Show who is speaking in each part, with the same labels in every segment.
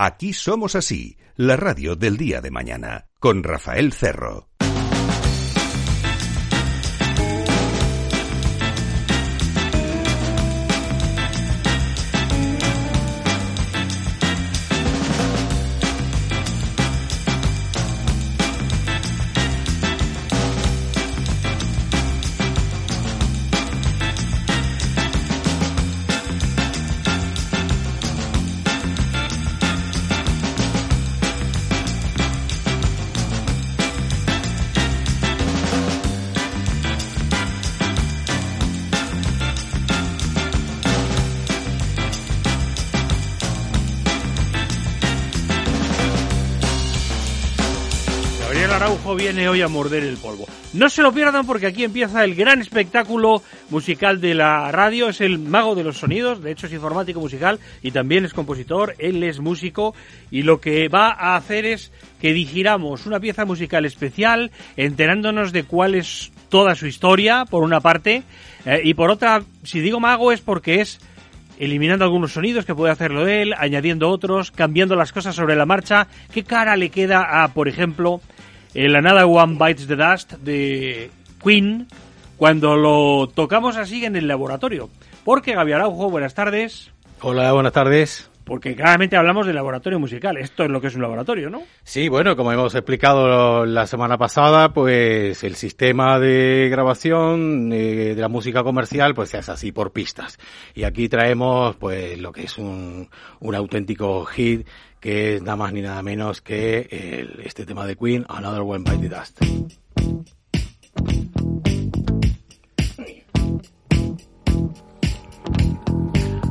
Speaker 1: Aquí somos así, la radio del día de mañana, con Rafael Cerro.
Speaker 2: Viene hoy a morder el polvo. No se lo pierdan porque aquí empieza el gran espectáculo musical de la radio. Es el mago de los sonidos, de hecho es informático musical y también es compositor, él es músico y lo que va a hacer es que digiramos una pieza musical especial enterándonos de cuál es toda su historia, por una parte, eh, y por otra, si digo mago es porque es eliminando algunos sonidos que puede hacerlo él, añadiendo otros, cambiando las cosas sobre la marcha. ¿Qué cara le queda a, por ejemplo, el Another One Bites the Dust de Queen cuando lo tocamos así en el laboratorio. Porque Gaby Araujo, buenas tardes.
Speaker 3: Hola, buenas tardes.
Speaker 2: Porque claramente hablamos de laboratorio musical. Esto es lo que es un laboratorio, ¿no?
Speaker 3: Sí, bueno, como hemos explicado la semana pasada, pues el sistema de grabación eh, de la música comercial, pues es así por pistas. Y aquí traemos, pues, lo que es un, un auténtico hit que es nada más ni nada menos que el, este tema de Queen, Another One by the Dust.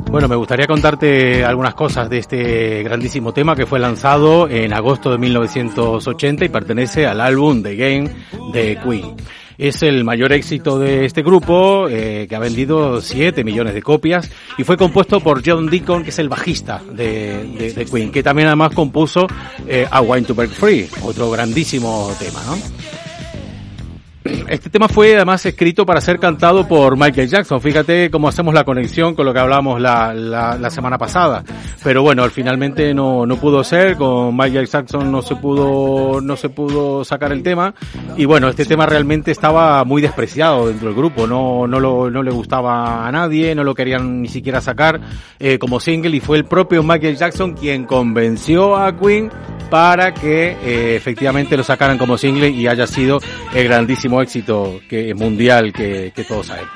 Speaker 3: Bueno, me gustaría contarte algunas cosas de este grandísimo tema que fue lanzado en agosto de 1980 y pertenece al álbum The Game de Queen. Es el mayor éxito de este grupo, eh, que ha vendido 7 millones de copias, y fue compuesto por John Deacon, que es el bajista de, Queen, que también además compuso eh, A Wine to Break Free, otro grandísimo tema, ¿no? Este tema fue además escrito para ser cantado por Michael Jackson. Fíjate cómo hacemos la conexión con lo que hablamos la, la, semana pasada. Pero bueno, al finalmente no, no pudo ser. Con Michael Jackson no se pudo, no se pudo sacar el tema. Y bueno, este tema realmente estaba muy despreciado dentro del grupo. No, no, lo, no le gustaba a nadie, no lo querían ni siquiera sacar eh, como single. Y fue el propio Michael Jackson quien convenció a Queen para que eh, efectivamente lo sacaran como single y haya sido el grandísimo éxito que, mundial que, que todos sabemos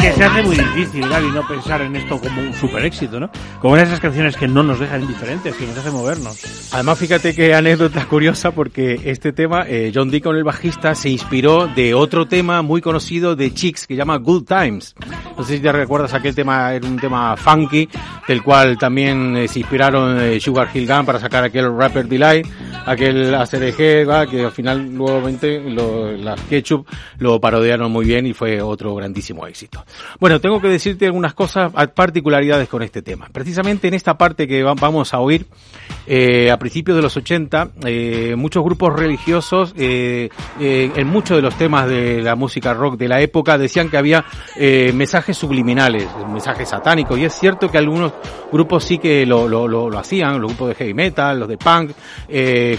Speaker 2: que se hace muy difícil, Gaby, no pensar en esto como un super éxito, ¿no? Como en esas canciones que no nos dejan indiferentes, que nos hacen movernos.
Speaker 3: Además, fíjate qué anécdota curiosa, porque este tema, eh, John Deacon, el bajista, se inspiró de otro tema muy conocido de Chicks, que llama Good Times. No sé si te recuerdas aquel tema, era un tema funky, del cual también eh, se inspiraron eh, Sugar Hill Gun para sacar aquel Rapper Delight, aquel ACDG, ¿va? que al final, nuevamente, lo, las Ketchup lo parodiaron muy bien y fue otro grandísimo éxito. Bueno, tengo que decirte algunas cosas, particularidades con este tema. Precisamente en esta parte que vamos a oír, eh, a principios de los 80, eh, muchos grupos religiosos, eh, en muchos de los temas de la música rock de la época, decían que había mensajes subliminales, mensajes satánicos, y es cierto que algunos grupos sí que lo, lo, lo, hacían, los grupos de heavy metal, los de punk,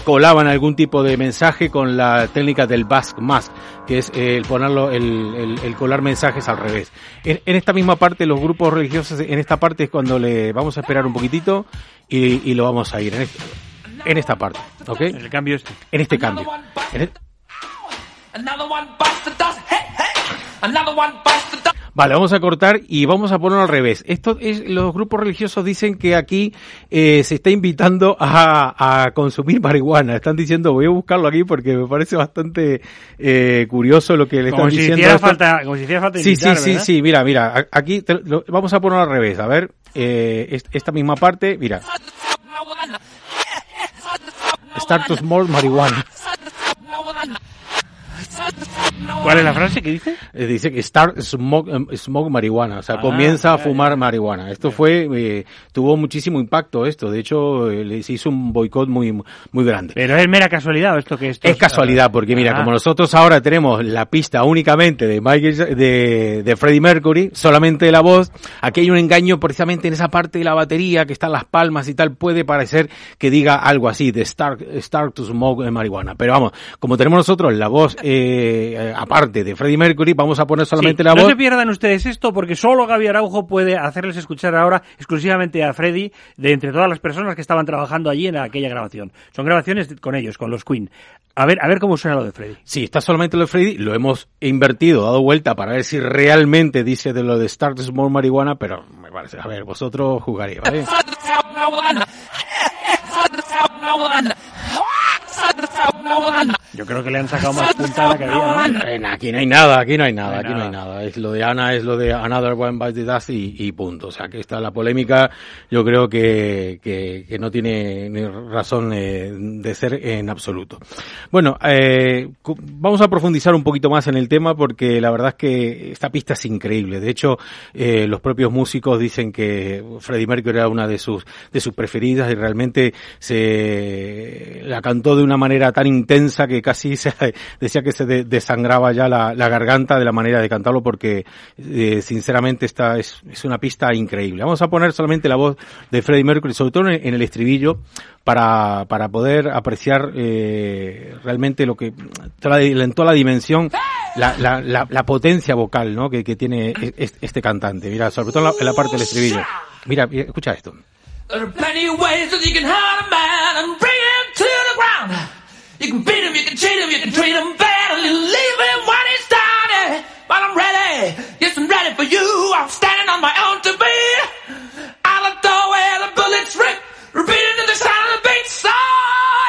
Speaker 3: colaban algún tipo de mensaje con la técnica del Basque Mask, que es el ponerlo, el, el colar mensajes al revés. En, esta misma parte, los grupos religiosos, en esta parte es cuando le vamos a esperar un poquitito y, lo vamos a ir en, este, en esta parte, ¿ok?
Speaker 2: En el cambio este.
Speaker 3: En este cambio. Vale, vamos a cortar y vamos a ponerlo al revés. Esto es, los grupos religiosos dicen que aquí eh, se está invitando a, a, consumir marihuana. Están diciendo, voy a buscarlo aquí porque me parece bastante eh, curioso lo que le
Speaker 2: como
Speaker 3: están
Speaker 2: si
Speaker 3: diciendo.
Speaker 2: Falta, como si hiciera falta
Speaker 3: sí,
Speaker 2: invitar,
Speaker 3: sí, sí,
Speaker 2: ¿verdad?
Speaker 3: sí, mira, mira, aquí te, lo, vamos a ponerlo al revés. A ver, eh, esta misma parte, mira. Start to small marihuana.
Speaker 2: ¿Cuál es la frase que dice?
Speaker 3: Eh, dice que start smoke, um, smoke marihuana, o sea,
Speaker 2: Ah,
Speaker 3: comienza a fumar marihuana. Esto fue, eh, tuvo muchísimo impacto esto, de hecho, eh, le- se hizo un boicot muy, muy grande.
Speaker 2: Pero es mera casualidad esto que esto
Speaker 3: Es casualidad, porque mira,
Speaker 2: Ah.
Speaker 3: como nosotros ahora tenemos la pista únicamente de Michael, de, de Freddie Mercury, solamente la voz, aquí hay un engaño precisamente en esa parte de la batería, que están las palmas y tal, puede parecer que diga algo así, de start, start to smoke eh, marihuana. Pero vamos, como tenemos nosotros la voz, eh, eh, aparte de Freddie Mercury, vamos a poner solamente
Speaker 2: Sí,
Speaker 3: la
Speaker 2: no
Speaker 3: voz.
Speaker 2: se pierdan ustedes esto porque solo Gaby Araujo puede hacerles escuchar ahora exclusivamente a Freddy de entre todas las personas que estaban trabajando allí en aquella grabación. Son grabaciones con ellos, con los Queen. A ver, a ver cómo suena lo de Freddy.
Speaker 3: Sí, está solamente lo de Freddy, lo hemos invertido, dado vuelta para ver si realmente dice de lo de Start Smoke marihuana, pero me parece, a ver, vosotros jugaréis, ¿vale?
Speaker 2: Yo creo que le han sacado más puntada que había, ¿no?
Speaker 3: Aquí no hay nada, aquí no hay nada,
Speaker 2: No hay
Speaker 3: aquí no hay
Speaker 2: nada.
Speaker 3: Es lo de Ana, es lo de Another One Bites the Dust y, y punto. O sea, que está la polémica, yo creo que, que, que no tiene ni razón eh, de ser en absoluto. Bueno, eh, vamos a profundizar un poquito más en el tema porque la verdad es que esta pista es increíble. De hecho, eh, los propios músicos dicen que Freddie Mercury era una de sus, de sus preferidas y realmente se la cantó de una manera tan intensa que casi se decía que se de- desangraba ya la, garganta de la manera de cantarlo porque eh, sinceramente esta es, una pista increíble. Vamos a poner solamente la voz de Freddie Mercury, sobre todo en, el estribillo, para, para poder apreciar eh, realmente lo que la, en toda la dimensión, la, potencia vocal ¿no? que, tiene e- este, este cantante. Mira, sobre todo en la, parte del estribillo. Mira, escucha esto.
Speaker 4: Can beat him, you can cheat him, you can treat him bad, and you leave him when he's down. Yeah, But I'm ready, yes, I'm ready for you. I'm standing on my own to be. Out of the way the bullets rip, repeating to the sound of the beat. So,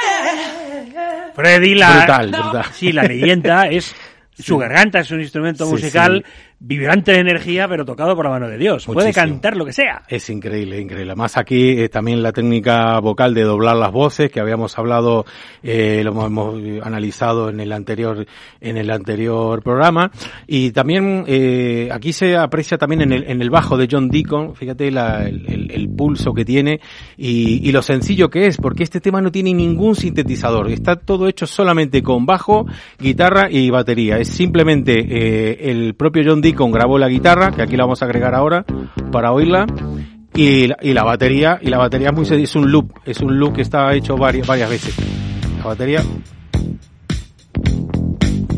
Speaker 4: yeah.
Speaker 2: Freddy, la,
Speaker 3: Brutal, brutal.
Speaker 2: Sí, la leyenda es su garganta es un instrumento
Speaker 3: Sí,
Speaker 2: musical
Speaker 3: sí.
Speaker 2: Vibrante de energía, pero tocado por la mano de Dios. Puede cantar lo que sea.
Speaker 3: Es increíble, increíble. Más aquí eh, también la técnica vocal de doblar las voces que habíamos hablado, eh, lo hemos, analizado en el anterior en el anterior programa y también eh, aquí se aprecia también en el, en el bajo de John Deacon, fíjate la- el, el- el pulso que tiene y, y lo sencillo que es, porque este tema no tiene ningún sintetizador, está todo hecho solamente con bajo, guitarra y batería. Es simplemente eh, el propio John Deacon grabó la guitarra, que aquí la vamos a agregar ahora para oírla. Y la, y la batería, y la batería es muy es un loop, es un loop que está hecho varias, varias veces. La batería.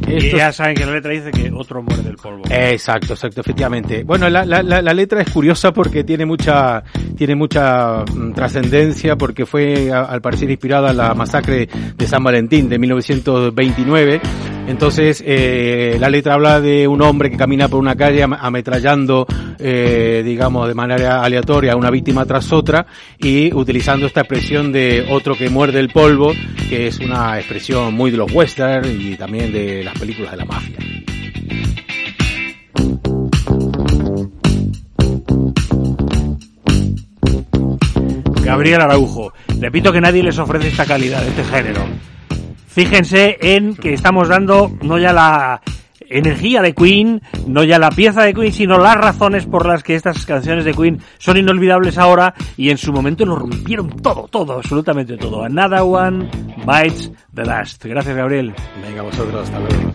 Speaker 2: Y
Speaker 3: Esto
Speaker 2: ya saben que la letra dice que otro muere del polvo.
Speaker 3: Exacto, exacto, efectivamente. Bueno, la, la, la, la letra es curiosa porque tiene mucha, tiene mucha mm, trascendencia porque fue a- al parecer inspirada en la masacre de San Valentín de 1929. Entonces, eh, la letra habla de un hombre que camina por una calle am- ametrallando, eh, digamos, de manera aleatoria una víctima tras otra y utilizando esta expresión de otro que muerde el polvo, que es una expresión muy de los westerns y también de las películas de la mafia.
Speaker 2: Gabriel Araujo. Repito que nadie les ofrece esta calidad, este género. Fíjense en que estamos dando no ya la energía de Queen, no ya la pieza de Queen, sino las razones por las que estas canciones de Queen son inolvidables ahora y en su momento lo rompieron todo, todo, absolutamente todo. Another one bites the dust. Gracias, Gabriel.
Speaker 3: Venga, vosotros, hasta luego.